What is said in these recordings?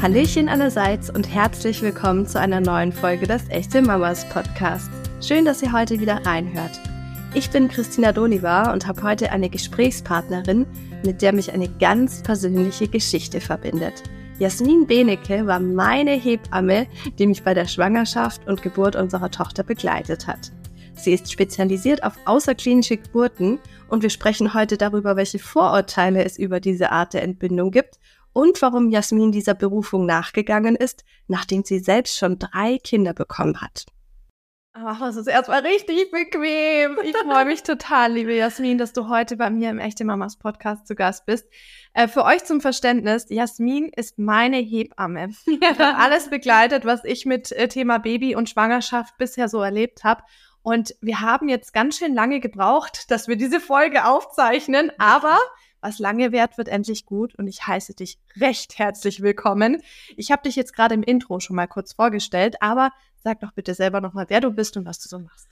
Hallöchen allerseits und herzlich willkommen zu einer neuen Folge des Echte Mamas Podcasts. Schön, dass ihr heute wieder reinhört. Ich bin Christina Doniva und habe heute eine Gesprächspartnerin, mit der mich eine ganz persönliche Geschichte verbindet. Jasmin Benecke war meine Hebamme, die mich bei der Schwangerschaft und Geburt unserer Tochter begleitet hat. Sie ist spezialisiert auf außerklinische Geburten und wir sprechen heute darüber, welche Vorurteile es über diese Art der Entbindung gibt und warum Jasmin dieser Berufung nachgegangen ist, nachdem sie selbst schon drei Kinder bekommen hat. Ach, das ist erstmal richtig bequem. Ich freue mich total, liebe Jasmin, dass du heute bei mir im Echte Mamas Podcast zu Gast bist. Äh, für euch zum Verständnis, Jasmin ist meine Hebamme. Ja. Alles begleitet, was ich mit äh, Thema Baby und Schwangerschaft bisher so erlebt habe. Und wir haben jetzt ganz schön lange gebraucht, dass wir diese Folge aufzeichnen, aber was lange währt, wird endlich gut und ich heiße dich recht herzlich willkommen. Ich habe dich jetzt gerade im Intro schon mal kurz vorgestellt, aber sag doch bitte selber nochmal, wer du bist und was du so machst.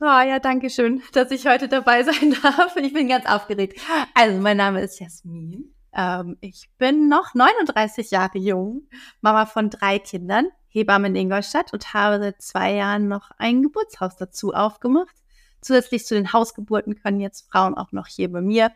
Oh ja, danke schön, dass ich heute dabei sein darf. Ich bin ganz aufgeregt. Also, mein Name ist Jasmin. Ähm, ich bin noch 39 Jahre jung, Mama von drei Kindern, Hebamme in Ingolstadt und habe seit zwei Jahren noch ein Geburtshaus dazu aufgemacht. Zusätzlich zu den Hausgeburten können jetzt Frauen auch noch hier bei mir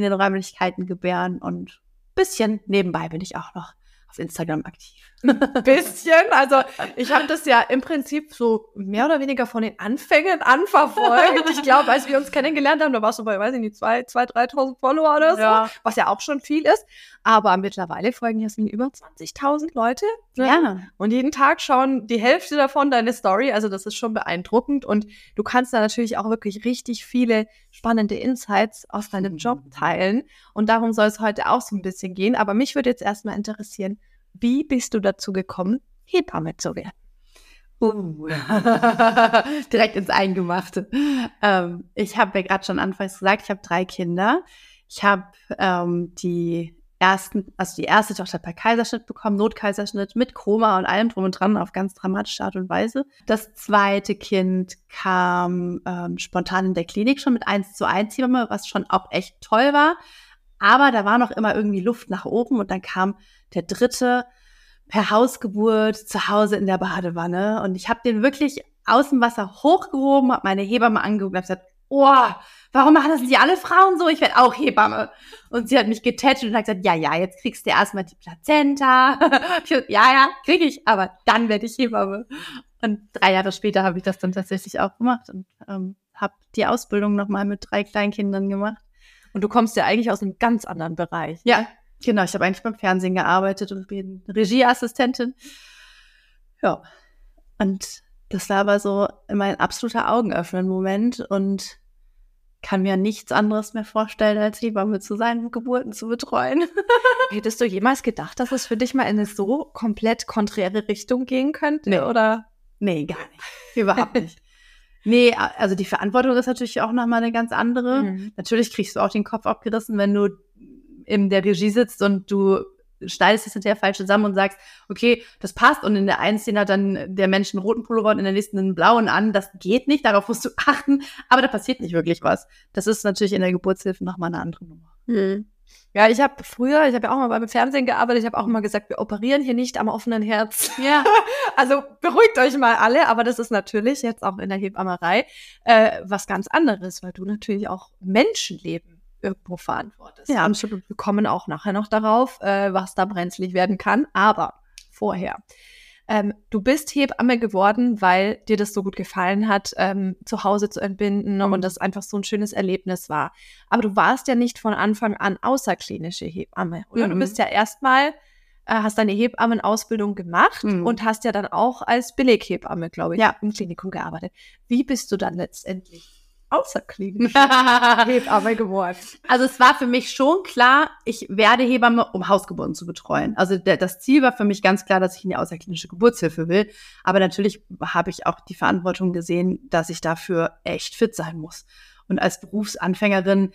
in den Räumlichkeiten gebären und bisschen nebenbei bin ich auch noch auf Instagram aktiv. bisschen. Also ich habe das ja im Prinzip so mehr oder weniger von den Anfängen an verfolgt. Ich glaube, als wir uns kennengelernt haben, da warst du bei, weiß ich nicht, zwei, zwei, 3.000 Follower oder so, ja. was ja auch schon viel ist. Aber mittlerweile folgen Jasmin über 20.000 Leute. Ne? Ja. Und jeden Tag schauen die Hälfte davon deine Story. Also das ist schon beeindruckend. Und du kannst da natürlich auch wirklich richtig viele spannende Insights aus deinem Job teilen. Und darum soll es heute auch so ein bisschen gehen. Aber mich würde jetzt erstmal interessieren, wie bist du dazu gekommen, Hebamme zu werden? Uh, direkt ins Eingemachte. Ähm, ich habe ja gerade schon anfangs gesagt, ich habe drei Kinder. Ich habe ähm, die ersten, also die erste Tochter per Kaiserschnitt bekommen, Notkaiserschnitt mit Koma und allem drum und dran auf ganz dramatische Art und Weise. Das zweite Kind kam ähm, spontan in der Klinik schon mit 1 zu 1 Hebamme, was schon auch echt toll war. Aber da war noch immer irgendwie Luft nach oben und dann kam der dritte per Hausgeburt zu Hause in der Badewanne. Und ich habe den wirklich aus dem Wasser hochgehoben, habe meine Hebamme angeguckt und habe gesagt, oh, warum machen das nicht alle Frauen so? Ich werde auch Hebamme. Und sie hat mich getätschelt und hat gesagt, ja, ja, jetzt kriegst du erstmal die Plazenta. ja, ja, krieg ich, aber dann werde ich Hebamme. Und drei Jahre später habe ich das dann tatsächlich auch gemacht und ähm, habe die Ausbildung nochmal mit drei Kleinkindern gemacht. Und du kommst ja eigentlich aus einem ganz anderen Bereich. Ja, Genau, ich habe eigentlich beim Fernsehen gearbeitet und bin Regieassistentin. Ja, und das war aber so mein absoluter Augenöffnen-Moment und kann mir nichts anderes mehr vorstellen, als Hebamme zu sein und Geburten zu betreuen. Hättest du jemals gedacht, dass es für dich mal in eine so komplett konträre Richtung gehen könnte? Nee. Oder? Nee, gar nicht. Überhaupt nicht. Nee, also die Verantwortung ist natürlich auch nochmal eine ganz andere. Mhm. Natürlich kriegst du auch den Kopf abgerissen, wenn du in der Regie sitzt und du schneidest es hinterher falsch zusammen und sagst, okay, das passt und in der einen Szene hat dann der Mensch einen roten Pullover und in der nächsten einen blauen an. Das geht nicht, darauf musst du achten, aber da passiert nicht wirklich was. Das ist natürlich in der Geburtshilfe nochmal eine andere Nummer. Hm. Ja, ich habe früher, ich habe ja auch mal beim Fernsehen gearbeitet, ich habe auch immer gesagt, wir operieren hier nicht am offenen Herz. Ja. also beruhigt euch mal alle, aber das ist natürlich jetzt auch in der Hebammerei äh, was ganz anderes, weil du natürlich auch Menschenleben irgendwo verantwortest. Ja, absolut. Wir kommen auch nachher noch darauf, äh, was da brenzlig werden kann. Aber vorher. Ähm, du bist Hebamme geworden, weil dir das so gut gefallen hat, ähm, zu Hause zu entbinden mhm. und das einfach so ein schönes Erlebnis war. Aber du warst ja nicht von Anfang an außerklinische Hebamme, oder? Mhm. Du bist ja erstmal, äh, hast deine Hebammenausbildung gemacht mhm. und hast ja dann auch als Beleghebamme, glaube ich, ja. im Klinikum gearbeitet. Wie bist du dann letztendlich außerklinisch Hebamme geworden. Also es war für mich schon klar, ich werde Hebamme, um Hausgeburten zu betreuen. Also der, das Ziel war für mich ganz klar, dass ich in die außerklinische Geburtshilfe will. Aber natürlich habe ich auch die Verantwortung gesehen, dass ich dafür echt fit sein muss. Und als Berufsanfängerin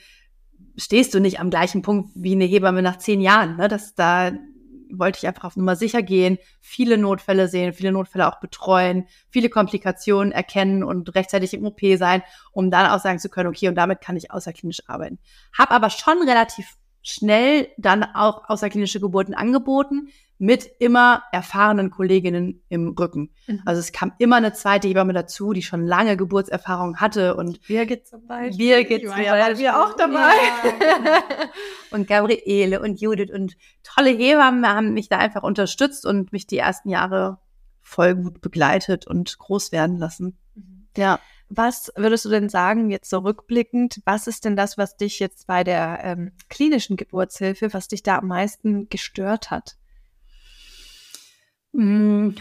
stehst du nicht am gleichen Punkt wie eine Hebamme nach zehn Jahren. Ne? Das, da wollte ich einfach auf Nummer sicher gehen, viele Notfälle sehen, viele Notfälle auch betreuen, viele Komplikationen erkennen und rechtzeitig im OP sein, um dann auch sagen zu können, okay, und damit kann ich außerklinisch arbeiten. Hab aber schon relativ schnell dann auch außerklinische Geburten angeboten, mit immer erfahrenen Kolleginnen im Rücken. Mhm. Also es kam immer eine zweite Hebamme dazu, die schon lange Geburtserfahrung hatte und Birgit zum Beispiel. Birgit Die war zum ja bei Beispiel. mir auch dabei. Ja. und Gabriele und Judith und tolle Hebammen haben mich da einfach unterstützt und mich die ersten Jahre voll gut begleitet und groß werden lassen. Ja. Was würdest du denn sagen, jetzt so rückblickend, was ist denn das, was dich jetzt bei der ähm, klinischen Geburtshilfe, was dich da am meisten gestört hat? Mm.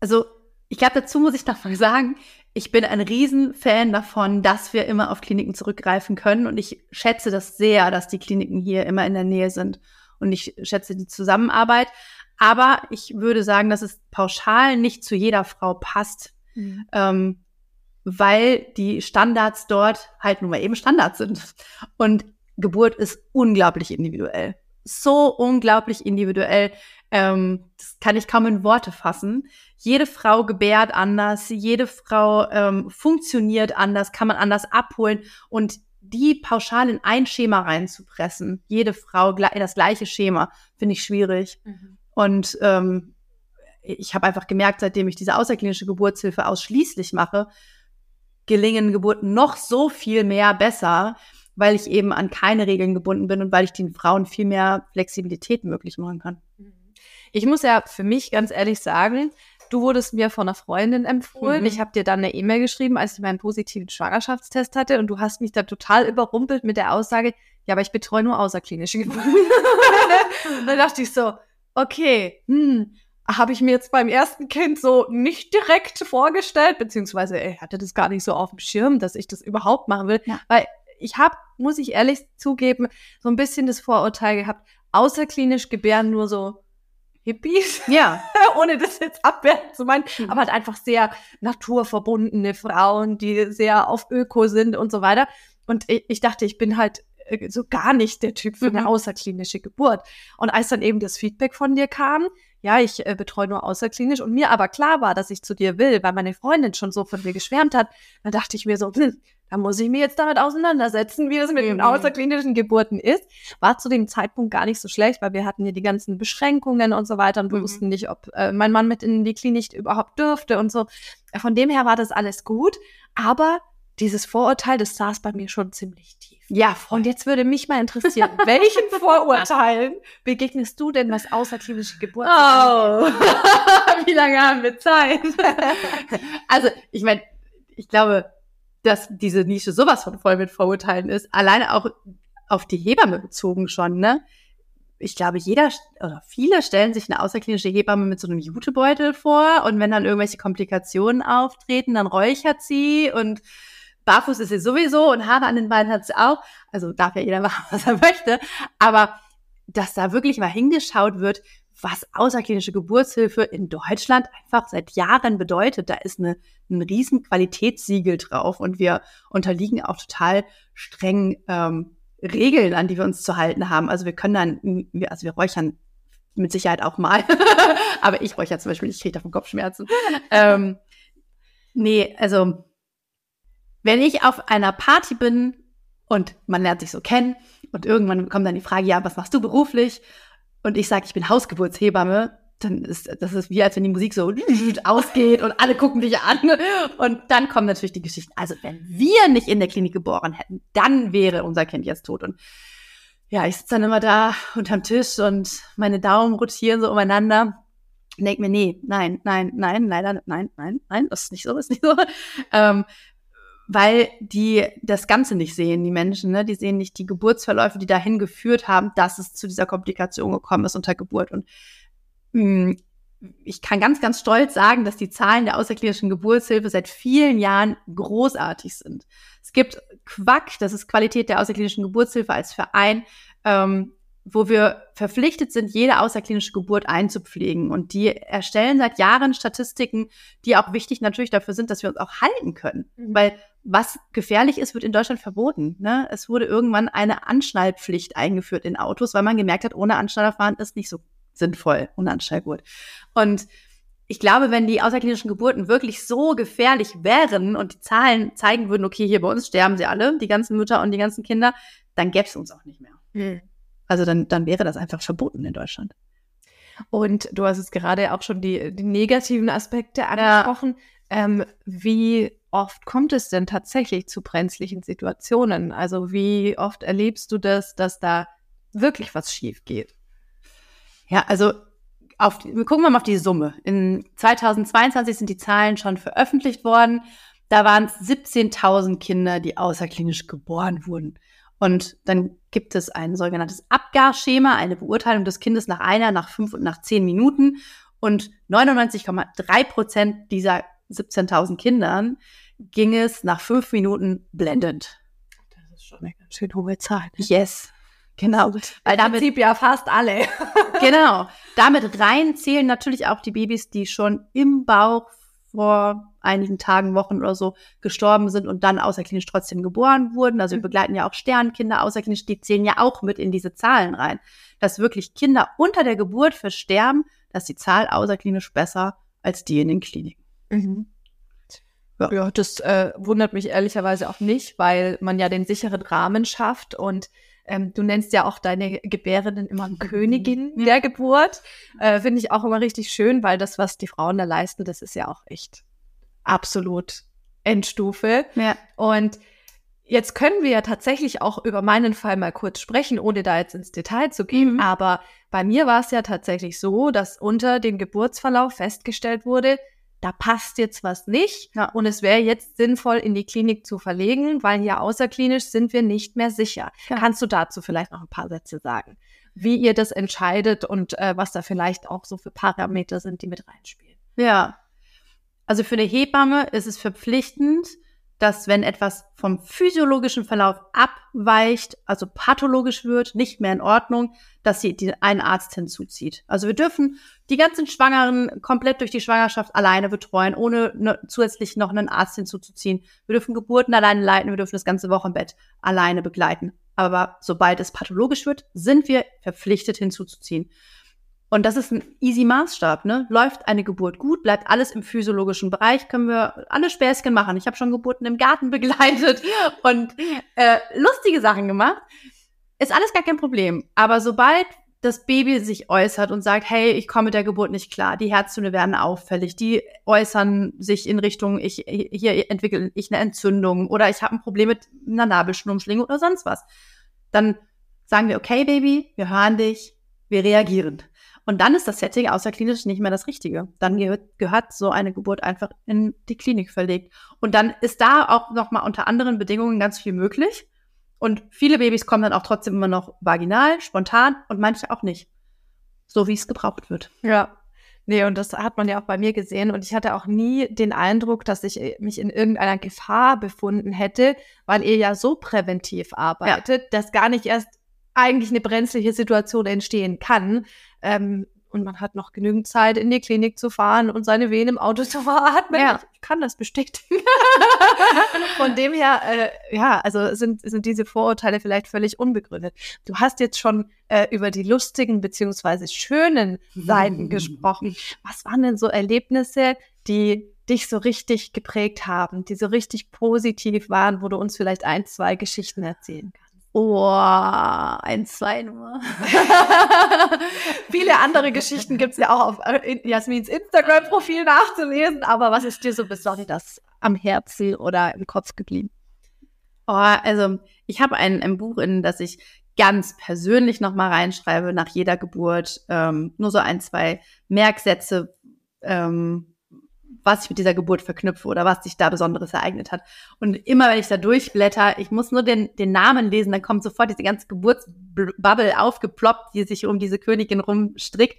Also, ich glaube, dazu muss ich noch mal sagen, ich bin ein Riesenfan davon, dass wir immer auf Kliniken zurückgreifen können. Und ich schätze das sehr, dass die Kliniken hier immer in der Nähe sind. Und ich schätze die Zusammenarbeit. Aber ich würde sagen, dass es pauschal nicht zu jeder Frau passt, ähm, weil die Standards dort halt nun mal eben Standards sind. Und Geburt ist unglaublich individuell. So unglaublich individuell. Ähm, das kann ich kaum in Worte fassen. Jede Frau gebärt anders, jede Frau ähm, funktioniert anders, kann man anders abholen und die pauschal in ein Schema reinzupressen, jede Frau in das gleiche Schema, finde ich schwierig. Und ähm, ich habe einfach gemerkt, seitdem ich diese außerklinische Geburtshilfe ausschließlich mache, gelingen Geburten noch so viel mehr besser, weil ich eben an keine Regeln gebunden bin und weil ich den Frauen viel mehr Flexibilität möglich machen kann. Ich muss ja für mich ganz ehrlich sagen, du wurdest mir von einer Freundin empfohlen. Mhm. Ich habe dir dann eine E-Mail geschrieben, als ich meinen positiven Schwangerschaftstest hatte und du hast mich da total überrumpelt mit der Aussage, ja, aber ich betreue nur außerklinische Geburten. dann dachte ich so, okay, hm, habe ich mir jetzt beim ersten Kind so nicht direkt vorgestellt, beziehungsweise ich hatte das gar nicht so auf dem Schirm, dass ich das überhaupt machen will, Ja. weil ich habe, muss ich ehrlich zugeben, so ein bisschen das Vorurteil gehabt, außerklinisch gebären nur so Hippies, Ja, ohne das jetzt abwerten zu meinen, Mhm. aber halt einfach sehr naturverbundene Frauen, die sehr auf Öko sind und so weiter. Und ich, ich dachte, ich bin halt so gar nicht der Typ für eine Mhm. außerklinische Geburt. Und als dann eben das Feedback von dir kam, ja, ich äh, betreue nur außerklinisch und mir aber klar war, dass ich zu dir will, weil meine Freundin schon so von dir geschwärmt hat, dann dachte ich mir so, hm, da muss ich mir jetzt damit auseinandersetzen, wie es mit den Mhm. außerklinischen Geburten ist. War zu dem Zeitpunkt gar nicht so schlecht, weil wir hatten ja die ganzen Beschränkungen und so weiter und wir Mhm. wussten nicht, ob äh, mein Mann mit in die Klinik überhaupt dürfte und so. Von dem her war das alles gut, aber dieses Vorurteil, das saß bei mir schon ziemlich tief. ja, voll. Und jetzt würde mich mal interessieren, welchen Vorurteilen begegnest du denn, was außerklinische Geburt? Oh, wie lange haben wir Zeit? also, ich meine, ich glaube, dass diese Nische sowas von voll mit Vorurteilen ist. Alleine auch auf die Hebamme bezogen schon, ne? Ich glaube, jeder oder viele stellen sich eine außerklinische Hebamme mit so einem Jutebeutel vor und wenn dann irgendwelche Komplikationen auftreten, dann räuchert sie und barfuß ist sie sowieso und Haare an den Beinen hat sie auch. Also darf ja jeder machen, was er möchte. Aber dass da wirklich mal hingeschaut wird, was außerklinische Geburtshilfe in Deutschland einfach seit Jahren bedeutet. Da ist eine, ein riesen Qualitätssiegel drauf und wir unterliegen auch total streng ähm, Regeln, an die wir uns zu halten haben. Also wir können dann, also wir räuchern mit Sicherheit auch mal, aber ich räuchere zum Beispiel, ich kriege davon Kopfschmerzen. ähm, nee, also wenn ich auf einer Party bin und man lernt sich so kennen und irgendwann kommt dann die Frage, ja, was machst du beruflich? Und ich sage, ich bin Hausgeburtshebamme, dann ist das ist wie, als wenn die Musik so ausgeht und alle gucken dich an. Und dann kommen natürlich die Geschichten. Also wenn wir nicht in der Klinik geboren hätten, dann wäre unser Kind jetzt tot. Und ja, ich sitze dann immer da unterm Tisch und meine Daumen rotieren so umeinander. Und denk mir, nee, nein, nein, nein, leider, nein, nein, nein, das ist nicht so, das ist nicht so. Ähm, weil die das Ganze nicht sehen, die Menschen, ne? Die sehen nicht die Geburtsverläufe, die dahin geführt haben, dass es zu dieser Komplikation gekommen ist unter Geburt. Und mh, ich kann ganz, ganz stolz sagen, dass die Zahlen der außerklinischen Geburtshilfe seit vielen Jahren großartig sind. Es gibt Quack, das ist Qualität der außerklinischen Geburtshilfe als Verein, ähm, wo wir verpflichtet sind, jede außerklinische Geburt einzupflegen. Und die erstellen seit Jahren Statistiken, die auch wichtig natürlich dafür sind, dass wir uns auch halten können. Mhm. Weil was gefährlich ist, wird in Deutschland verboten. Ne? Es wurde irgendwann eine Anschnallpflicht eingeführt in Autos, weil man gemerkt hat, ohne Anschnaller fahren ist nicht so sinnvoll, ohne Anschnallgurt. Und ich glaube, wenn die außerklinischen Geburten wirklich so gefährlich wären und die Zahlen zeigen würden, okay, hier bei uns sterben sie alle, die ganzen Mütter und die ganzen Kinder, dann gäbe es uns auch nicht mehr. Hm. Also dann, dann wäre das einfach verboten in Deutschland. Und du hast es gerade auch schon die, die negativen Aspekte angesprochen. Ja. Ähm, wie oft kommt es denn tatsächlich zu brenzlichen Situationen? Also wie oft erlebst du das, dass da wirklich was schief geht? Ja, also auf, wir gucken mal auf die Summe. In 2022 sind die Zahlen schon veröffentlicht worden. Da waren es 17.000 Kinder, die außerklinisch geboren wurden. Und dann gibt es ein sogenanntes Abgarschema, eine Beurteilung des Kindes nach einer, nach fünf und nach zehn Minuten. Und 99,3 Prozent dieser 17.000 Kindern ging es nach fünf Minuten blendend. Das ist schon eine ganz schön hohe Zahl. Ne? Yes. Genau. Weil damit, Prinzip ja fast alle. genau. Damit rein zählen natürlich auch die Babys, die schon im Bauch vor einigen Tagen, Wochen oder so gestorben sind und dann außerklinisch trotzdem geboren wurden. Also wir mhm. begleiten ja auch Sternkinder außerklinisch, die zählen ja auch mit in diese Zahlen rein. Dass wirklich Kinder unter der Geburt versterben, dass die Zahl außerklinisch besser als die in den Kliniken. Mhm. Ja. ja, das äh, wundert mich ehrlicherweise auch nicht, weil man ja den sicheren Rahmen schafft und ähm, du nennst ja auch deine Gebärenden immer Königin der Geburt. Äh, Finde ich auch immer richtig schön, weil das, was die Frauen da leisten, das ist ja auch echt absolut Endstufe. Ja. Und jetzt können wir ja tatsächlich auch über meinen Fall mal kurz sprechen, ohne da jetzt ins Detail zu gehen. Mhm. Aber bei mir war es ja tatsächlich so, dass unter dem Geburtsverlauf festgestellt wurde, da passt jetzt was nicht ja. und es wäre jetzt sinnvoll, in die Klinik zu verlegen, weil hier außerklinisch sind wir nicht mehr sicher. Ja. Kannst du dazu vielleicht noch ein paar Sätze sagen, wie ihr das entscheidet und äh, was da vielleicht auch so für Parameter sind, die mit reinspielen? Ja, also für eine Hebamme ist es verpflichtend, dass wenn etwas vom physiologischen Verlauf abweicht, also pathologisch wird, nicht mehr in Ordnung, dass sie die, einen Arzt hinzuzieht. Also wir dürfen die ganzen Schwangeren komplett durch die Schwangerschaft alleine betreuen, ohne ne, zusätzlich noch einen Arzt hinzuzuziehen. Wir dürfen Geburten alleine leiten, wir dürfen das ganze Wochenbett alleine begleiten. Aber sobald es pathologisch wird, sind wir verpflichtet hinzuzuziehen. Und das ist ein easy Maßstab, ne? Läuft eine Geburt gut, bleibt alles im physiologischen Bereich, können wir alle Späßchen machen. Ich habe schon Geburten im Garten begleitet und äh, lustige Sachen gemacht. Ist alles gar kein Problem. Aber sobald das Baby sich äußert und sagt, hey, ich komme mit der Geburt nicht klar, die Herztöne werden auffällig, die äußern sich in Richtung, ich hier entwickle ich eine Entzündung oder ich habe ein Problem mit einer Nabelschnurmschlinge oder sonst was, dann sagen wir, okay, Baby, wir hören dich, wir reagieren. Und dann ist das Setting außerklinisch nicht mehr das Richtige. Dann gehört, gehört so eine Geburt einfach in die Klinik verlegt. Und dann ist da auch nochmal unter anderen Bedingungen ganz viel möglich. Und viele Babys kommen dann auch trotzdem immer noch vaginal, spontan und manche auch nicht. So wie es gebraucht wird. Ja. Nee, und das hat man ja auch bei mir gesehen. Und ich hatte auch nie den Eindruck, dass ich äh, mich in irgendeiner Gefahr befunden hätte, weil ihr ja so präventiv arbeitet, ja. dass gar nicht erst eigentlich eine brenzliche Situation entstehen kann. Ähm, und man hat noch genügend Zeit, in die Klinik zu fahren und seine Wehen im Auto zu veratmen. Ja. Ich kann das bestätigen. Von dem her, äh, ja, also sind, sind diese Vorurteile vielleicht völlig unbegründet. Du hast jetzt schon äh, über die lustigen beziehungsweise schönen Seiten gesprochen. Was waren denn so Erlebnisse, die dich so richtig geprägt haben, die so richtig positiv waren, wo du uns vielleicht ein, zwei Geschichten erzählen kannst? Oh, ein, zwei nur. Viele andere Geschichten gibt es ja auch auf äh, Jasmins Instagram-Profil nachzulesen, aber was ist dir so besonders am Herzen oder im Kopf geblieben? Oh, also ich habe ein, ein Buch, in das ich ganz persönlich nochmal reinschreibe nach jeder Geburt. Ähm, nur so ein, zwei Merksätze, ähm, was ich mit dieser Geburt verknüpfe oder was sich da Besonderes ereignet hat. Und immer wenn ich da durchblätter, ich muss nur den, den Namen lesen, dann kommt sofort diese ganze Geburtsbubble aufgeploppt, die sich um diese Königin rumstrickt.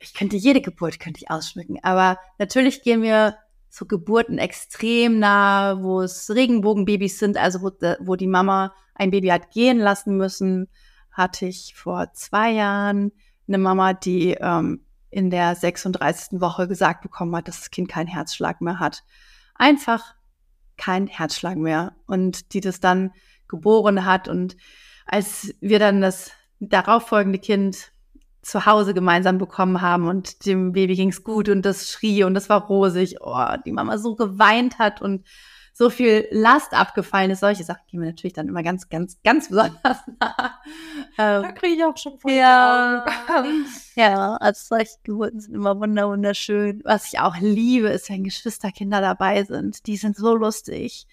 Ich könnte jede Geburt könnte ich ausschmücken, aber natürlich gehen wir zu Geburten extrem nah, wo es Regenbogenbabys sind, also wo, wo die Mama ein Baby hat gehen lassen müssen, hatte ich vor zwei Jahren eine Mama, die ähm, in der 36. Woche gesagt bekommen hat, dass das Kind keinen Herzschlag mehr hat. Einfach kein Herzschlag mehr. Und die das dann geboren hat. Und als wir dann das darauffolgende Kind zu Hause gemeinsam bekommen haben und dem Baby ging's gut und das schrie und das war rosig, oh, die Mama so geweint hat und so viel Last abgefallen ist. Solche Sachen gehen mir natürlich dann immer ganz, ganz, ganz besonders nah. Ähm, da kriege ich auch schon voll Ja, ja, also solche Geburten sind immer wunderschön. Was ich auch liebe, ist, wenn Geschwisterkinder dabei sind. Die sind so lustig.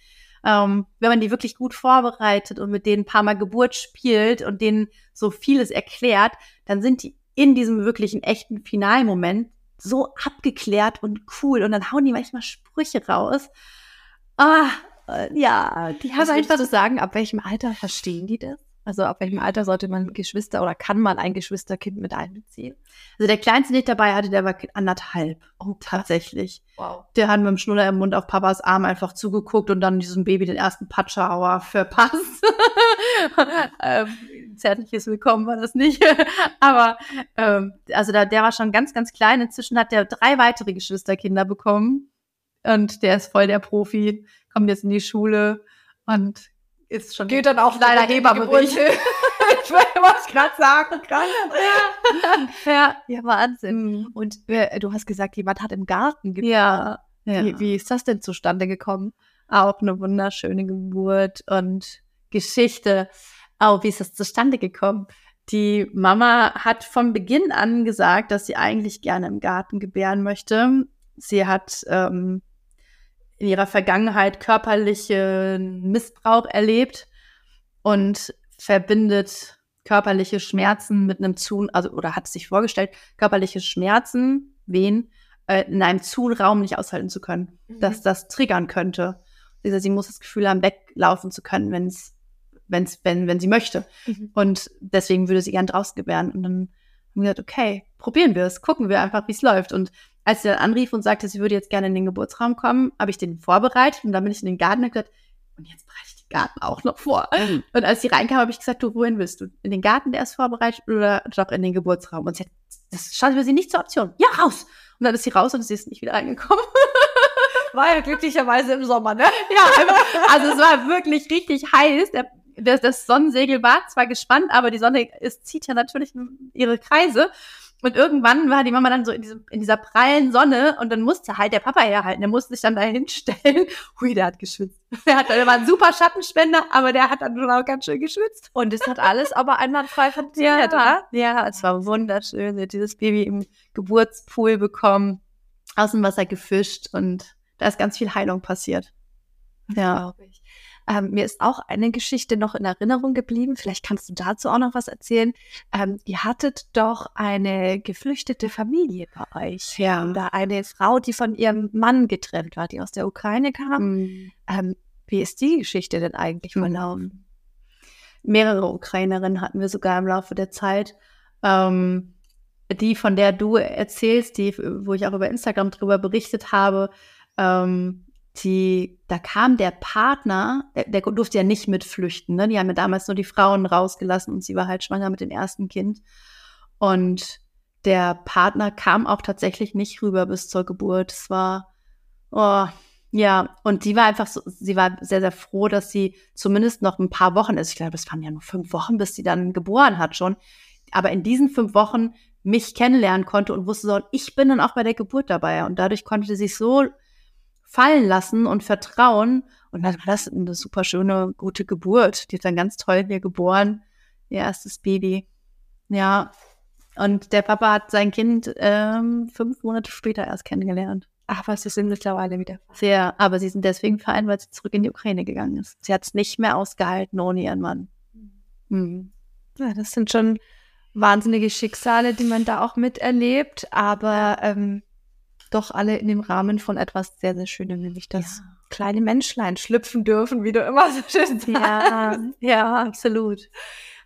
Ähm, wenn man die wirklich gut vorbereitet und mit denen ein paar Mal Geburt spielt und denen so vieles erklärt, dann sind die in diesem wirklichen echten Finalmoment so abgeklärt und cool und dann hauen die manchmal Sprüche raus. Ah, äh, ja, die haben einfach zu sagen, ab welchem Alter verstehen die das? Also ab welchem Alter sollte man Geschwister oder kann man ein Geschwisterkind mit einbeziehen? Also der kleinste, den ich dabei hatte, der war anderthalb. Oh, tatsächlich. Wow. Der hat mit dem Schnuller im Mund auf Papas Arm einfach zugeguckt und dann diesem Baby den ersten Patschauer verpasst. ähm, zärtliches Willkommen war das nicht. Aber ähm, also da, der war schon ganz, ganz klein. Inzwischen hat der drei weitere Geschwisterkinder bekommen. Und der ist voll der Profi, kommt jetzt in die Schule und ist schon geht dann auch leider Hebammebericht. ich weiß, was gerade sagen kann. Ja. ja, ja, Wahnsinn. Und äh, du hast gesagt, jemand hat im Garten geboren. Ja. ja. Wie, wie ist das denn zustande gekommen? Auch eine wunderschöne Geburt und Geschichte. Auch wie ist das zustande gekommen? Die Mama hat von Beginn an gesagt, dass sie eigentlich gerne im Garten gebären möchte. Sie hat ähm, in ihrer Vergangenheit körperlichen Missbrauch erlebt und verbindet körperliche Schmerzen mit einem Zu, also oder hat sich vorgestellt, körperliche Schmerzen, wen, äh, in einem Zu-Raum nicht aushalten zu können, mhm. dass das triggern könnte. Sie, sie muss das Gefühl haben, weglaufen zu können, wenn es, wenn's, wenn, wenn sie möchte. Mhm. Und deswegen würde sie gern draußen gebären. Und dann haben wir gesagt, okay, probieren wir es, gucken wir einfach, wie es läuft. Und als sie dann anrief und sagte, sie würde jetzt gerne in den Geburtsraum kommen, habe ich den vorbereitet und dann bin ich in den Garten und gesagt, und jetzt bereite ich den Garten auch noch vor. Mhm. Und als sie reinkam, habe ich gesagt, du, wohin willst du? In den Garten, der ist vorbereitet oder doch in den Geburtsraum? Und sie hat, das stand für sie nicht zur Option. Ja, raus! Und dann ist sie raus und sie ist nicht wieder reingekommen. War ja glücklicherweise im Sommer, ne? Ja, also es war wirklich richtig heiß. Der, das, das Sonnensegel war zwar gespannt, aber die Sonne ist, zieht ja natürlich ihre Kreise. Und irgendwann war die Mama dann so in, diesem, in dieser prallen Sonne und dann musste halt der Papa herhalten. Der musste sich dann da hinstellen. Hui, der hat geschwitzt. Der, hat, der war ein super Schattenspender, aber der hat dann schon auch ganz schön geschwitzt. Und es hat alles aber einwandfrei funktioniert, ja, oder? Ja, es war wunderschön. Sie hat dieses Baby im Geburtspool bekommen, aus dem Wasser gefischt und da ist ganz viel Heilung passiert. Ja. Glaube ich. Ähm, mir ist auch eine Geschichte noch in Erinnerung geblieben. Vielleicht kannst du dazu auch noch was erzählen. Ähm, ihr hattet doch eine geflüchtete Familie bei euch. Ja. Da eine Frau, die von ihrem Mann getrennt war, die aus der Ukraine kam. Mhm. Ähm, wie ist die Geschichte denn eigentlich mhm. verlaufen? Mehrere Ukrainerinnen hatten wir sogar im Laufe der Zeit. Ähm, die, von der du erzählst, die, wo ich auch über Instagram drüber berichtet habe, ähm, die, da kam der Partner, der, der, durfte ja nicht mitflüchten, ne? Die haben ja damals nur die Frauen rausgelassen und sie war halt schwanger mit dem ersten Kind. Und der Partner kam auch tatsächlich nicht rüber bis zur Geburt. Es war, oh, ja, und die war einfach so, sie war sehr, sehr froh, dass sie zumindest noch ein paar Wochen ist. Ich glaube, es waren ja nur fünf Wochen, bis sie dann geboren hat schon. Aber in diesen fünf Wochen mich kennenlernen konnte und wusste so, ich bin dann auch bei der Geburt dabei. Und dadurch konnte sie sich so fallen lassen und vertrauen. Und dann war das eine super schöne, gute Geburt. Die hat dann ganz toll hier geboren, ihr erstes Baby. Ja. Und der Papa hat sein Kind ähm, fünf Monate später erst kennengelernt. Ach, was, sie sind mittlerweile wieder. Sehr, aber sie sind deswegen vereint, weil sie zurück in die Ukraine gegangen ist. Sie hat es nicht mehr ausgehalten ohne ihren Mann. Mhm. Ja, das sind schon wahnsinnige Schicksale, die man da auch miterlebt. Aber ähm, doch alle in dem Rahmen von etwas sehr, sehr Schönem, nämlich das ja. kleine Menschlein schlüpfen dürfen, wie du immer so schön sagst. Ja, ja, absolut.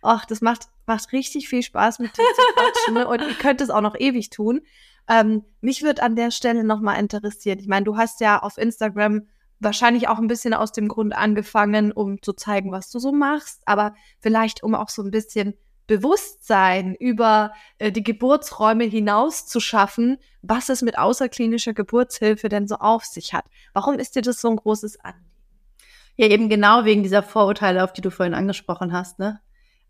Ach, das macht, macht richtig viel Spaß mit dir zu quatschen ne? und ihr könnt es auch noch ewig tun. Ähm, mich würde an der Stelle nochmal interessieren. Ich meine, du hast ja auf Instagram wahrscheinlich auch ein bisschen aus dem Grund angefangen, um zu zeigen, was du so machst, aber vielleicht um auch so ein bisschen Bewusstsein über äh, die Geburtsräume hinaus zu schaffen, was es mit außerklinischer Geburtshilfe denn so auf sich hat. Warum ist dir das so ein großes Anliegen? Ja, eben genau wegen dieser Vorurteile, auf die du vorhin angesprochen hast, ne?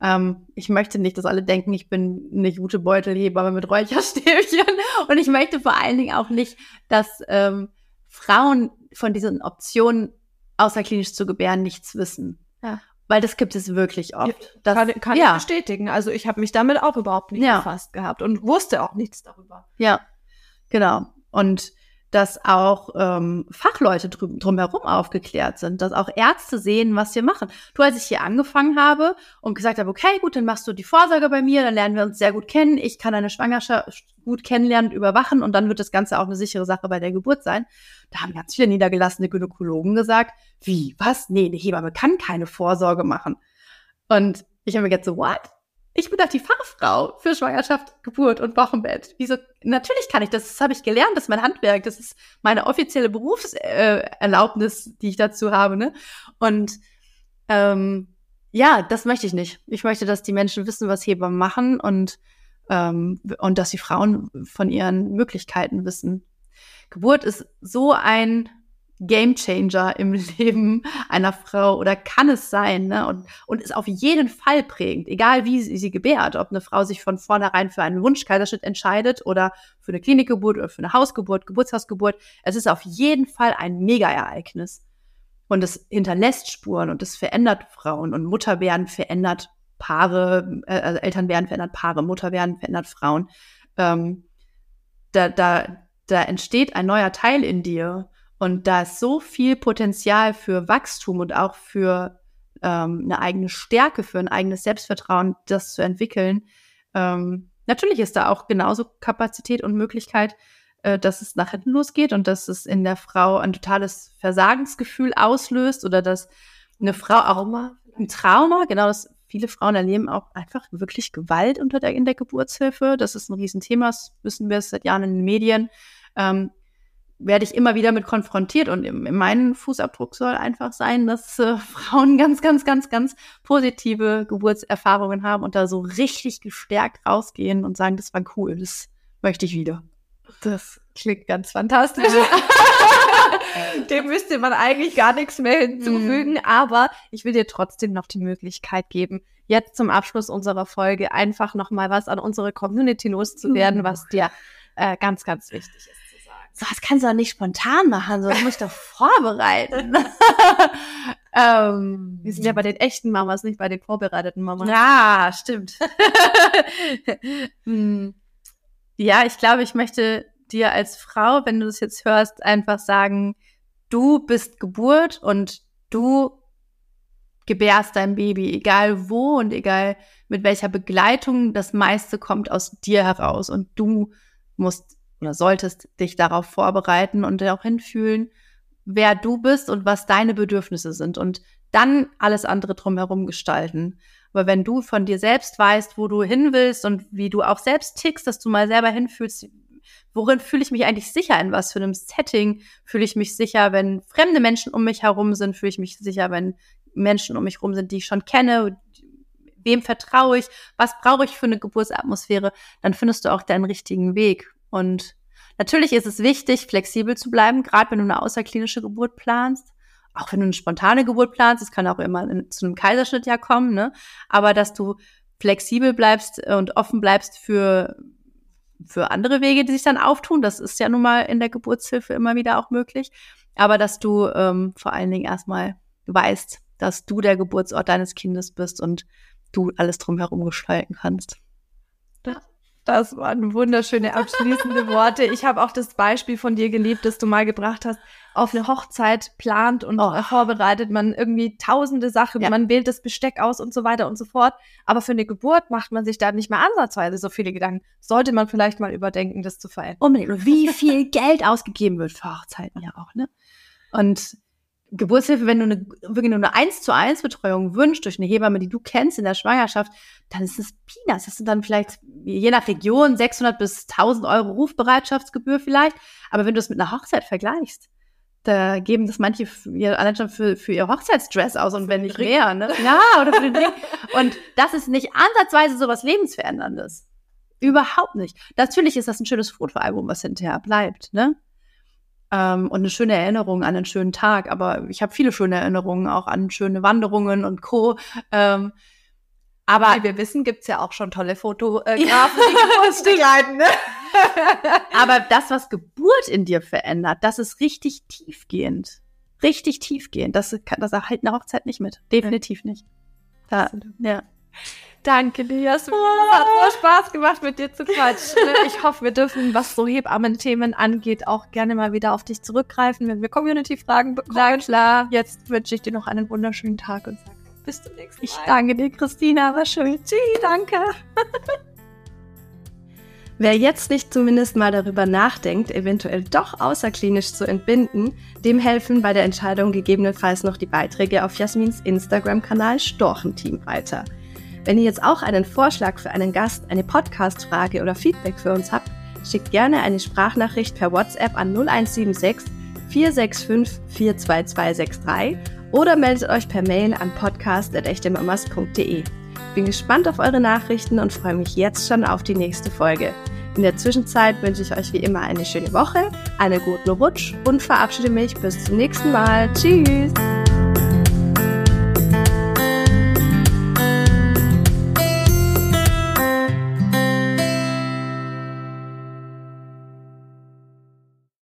Ähm, ich möchte nicht, dass alle denken, ich bin eine gute Beutelhebamme mit Räucherstäbchen. Und ich möchte vor allen Dingen auch nicht, dass ähm, Frauen von diesen Optionen außerklinisch zu gebären, nichts wissen. Ja. Weil das gibt es wirklich oft. Das, kann kann ich ja, bestätigen. Also ich habe mich damit auch überhaupt nicht Ja. befasst gehabt und wusste auch nichts darüber. ja, genau. Und dass auch ähm, Fachleute drüben, drumherum aufgeklärt sind, dass auch Ärzte sehen, was wir machen. Du, als ich hier angefangen habe und gesagt habe, okay, gut, dann machst du die Vorsorge bei mir, dann lernen wir uns sehr gut kennen, ich kann deine Schwangerschaft gut kennenlernen und überwachen und dann wird das Ganze auch eine sichere Sache bei der Geburt sein. Da haben ganz viele niedergelassene Gynäkologen gesagt, wie, was? Nee, eine Hebamme kann keine Vorsorge machen. Und ich habe mir gedacht so, what? Ich bin doch die Fachfrau für Schwangerschaft, Geburt und Wochenbett. Wieso? Natürlich kann ich das. Das habe ich gelernt. Das ist mein Handwerk. Das ist meine offizielle Berufserlaubnis, äh, die ich dazu habe. Ne? Und ähm, ja, das möchte ich nicht. Ich möchte, dass die Menschen wissen, was Hebammen machen und ähm, und dass die Frauen von ihren Möglichkeiten wissen. Geburt ist so ein Gamechanger im Leben einer Frau oder kann es sein, ne? Und, und ist auf jeden Fall prägend, egal wie sie, sie gebärt, ob eine Frau sich von vornherein für einen Wunschkaiserschnitt entscheidet oder für eine Klinikgeburt oder für eine Hausgeburt, Geburtshausgeburt. Es ist auf jeden Fall ein Mega-Ereignis. Und es hinterlässt Spuren und es verändert Frauen und Mutter werden verändert Paare, äh, also Eltern werden verändert Paare, Mutter werden verändert Frauen. Ähm, da, da, da entsteht ein neuer Teil in dir und da ist so viel Potenzial für Wachstum und auch für ähm, eine eigene Stärke, für ein eigenes Selbstvertrauen, das zu entwickeln. Ähm, natürlich ist da auch genauso Kapazität und Möglichkeit, äh, dass es nach hinten losgeht und dass es in der Frau ein totales Versagensgefühl auslöst oder dass eine Frau auch ein Trauma, genau das viele Frauen erleben auch einfach wirklich Gewalt unter der, in der Geburtshilfe. Das ist ein Riesenthema, das wissen wir seit Jahren in den Medien. Ähm, werde ich immer wieder mit konfrontiert und in, in meinem Fußabdruck soll einfach sein, dass äh, Frauen ganz, ganz, ganz, ganz positive Geburtserfahrungen haben und da so richtig gestärkt rausgehen und sagen, das war cool, das möchte ich wieder. Das klingt ganz fantastisch. Dem müsste man eigentlich gar nichts mehr hinzufügen, aber ich will dir trotzdem noch die Möglichkeit geben, jetzt zum Abschluss unserer Folge einfach noch mal was an unsere Community loszuwerden, Uh. was dir äh, ganz, ganz wichtig ist. So, das kannst du doch nicht spontan machen, so das muss ich doch vorbereiten. ähm, Wir sind ja bei den echten Mamas, nicht bei den vorbereiteten Mamas. Ja, stimmt. Hm. ja, ich glaube, ich möchte dir als Frau, wenn du das jetzt hörst, einfach sagen, du bist Geburt und du gebärst dein Baby, egal wo und egal mit welcher Begleitung, das meiste kommt aus dir heraus und du musst oder solltest dich darauf vorbereiten und auch hinfühlen, wer du bist und was deine Bedürfnisse sind und dann alles andere drumherum gestalten. Aber wenn du von dir selbst weißt, wo du hin willst und wie du auch selbst tickst, dass du mal selber hinfühlst, worin fühle ich mich eigentlich sicher, in was für einem Setting fühle ich mich sicher, wenn fremde Menschen um mich herum sind, fühle ich mich sicher, wenn Menschen um mich herum sind, die ich schon kenne, wem vertraue ich, was brauche ich für eine Geburtsatmosphäre, dann findest du auch deinen richtigen Weg. Und natürlich ist es wichtig, flexibel zu bleiben, gerade wenn du eine außerklinische Geburt planst. Auch wenn du eine spontane Geburt planst, das kann auch immer in, zu einem Kaiserschnitt ja kommen, ne? Aber dass du flexibel bleibst und offen bleibst für, für andere Wege, die sich dann auftun. Das ist ja nun mal in der Geburtshilfe immer wieder auch möglich. Aber dass du ähm, vor allen Dingen erstmal weißt, dass du der Geburtsort deines Kindes bist und du alles drumherum gestalten kannst. Das waren wunderschöne abschließende Worte. Ich habe auch das Beispiel von dir geliebt, das du mal gebracht hast. Auf eine Hochzeit plant und Oh. vorbereitet man irgendwie tausende Sachen, Ja. man wählt das Besteck aus und so weiter und so fort. Aber für eine Geburt macht man sich da nicht mehr ansatzweise so viele Gedanken. Sollte man vielleicht mal überdenken, das zu verändern. Unbedingt. Wie viel Geld ausgegeben wird für Hochzeiten ja auch, ne? Und Geburtshilfe, wenn du eine, wirklich nur eine 1 zu 1 Betreuung wünschst durch eine Hebamme, die du kennst in der Schwangerschaft, dann ist es Peanuts. Das sind dann vielleicht je nach Region 600 bis 1000 Euro Rufbereitschaftsgebühr vielleicht. Aber wenn du es mit einer Hochzeit vergleichst, da geben das manche für ihr, allein schon für, für ihr Hochzeitsdress aus und wenn nicht Ring. mehr, ne? Ja, oder für den Ring. Und das ist nicht ansatzweise sowas Lebensveränderndes. Überhaupt nicht. Natürlich ist das ein schönes Fotoalbum, was hinterher bleibt, ne? Ähm, und eine schöne Erinnerung an einen schönen Tag. Aber ich habe viele schöne Erinnerungen auch an schöne Wanderungen und Co. Ähm, aber Wie wir wissen, gibt's ja auch schon tolle Fotografen, Ja, die Geburts begleiten. Ne? Aber das, was Geburt in dir verändert, das ist richtig tiefgehend. richtig tief gehen. Das, kann, das erhält eine Hochzeit nicht mit. Definitiv nicht. Da, ja. Danke dir, Jasmin. Es hat so Spaß gemacht, mit dir zu quatschen. Ich hoffe, wir dürfen, was so Hebammen-Themen angeht, auch gerne mal wieder auf dich zurückgreifen, wenn wir Community-Fragen bekommen. Na klar. Jetzt wünsche ich dir noch einen wunderschönen Tag und sage bis zum nächsten Mal. Ich danke dir, Christina. War schön. Tschüss, danke. Wer jetzt nicht zumindest mal darüber nachdenkt, eventuell doch außerklinisch zu entbinden, dem helfen bei der Entscheidung gegebenenfalls noch die Beiträge auf Jasmins Instagram-Kanal Storchenteam weiter. Wenn ihr jetzt auch einen Vorschlag für einen Gast, eine Podcast-Frage oder Feedback für uns habt, schickt gerne eine Sprachnachricht per WhatsApp an 0176 465 42263 oder meldet euch per Mail an podcast.echtemamas.de. Bin gespannt auf eure Nachrichten und freue mich jetzt schon auf die nächste Folge. In der Zwischenzeit wünsche ich euch wie immer eine schöne Woche, einen guten Rutsch und verabschiede mich bis zum nächsten Mal. Tschüss!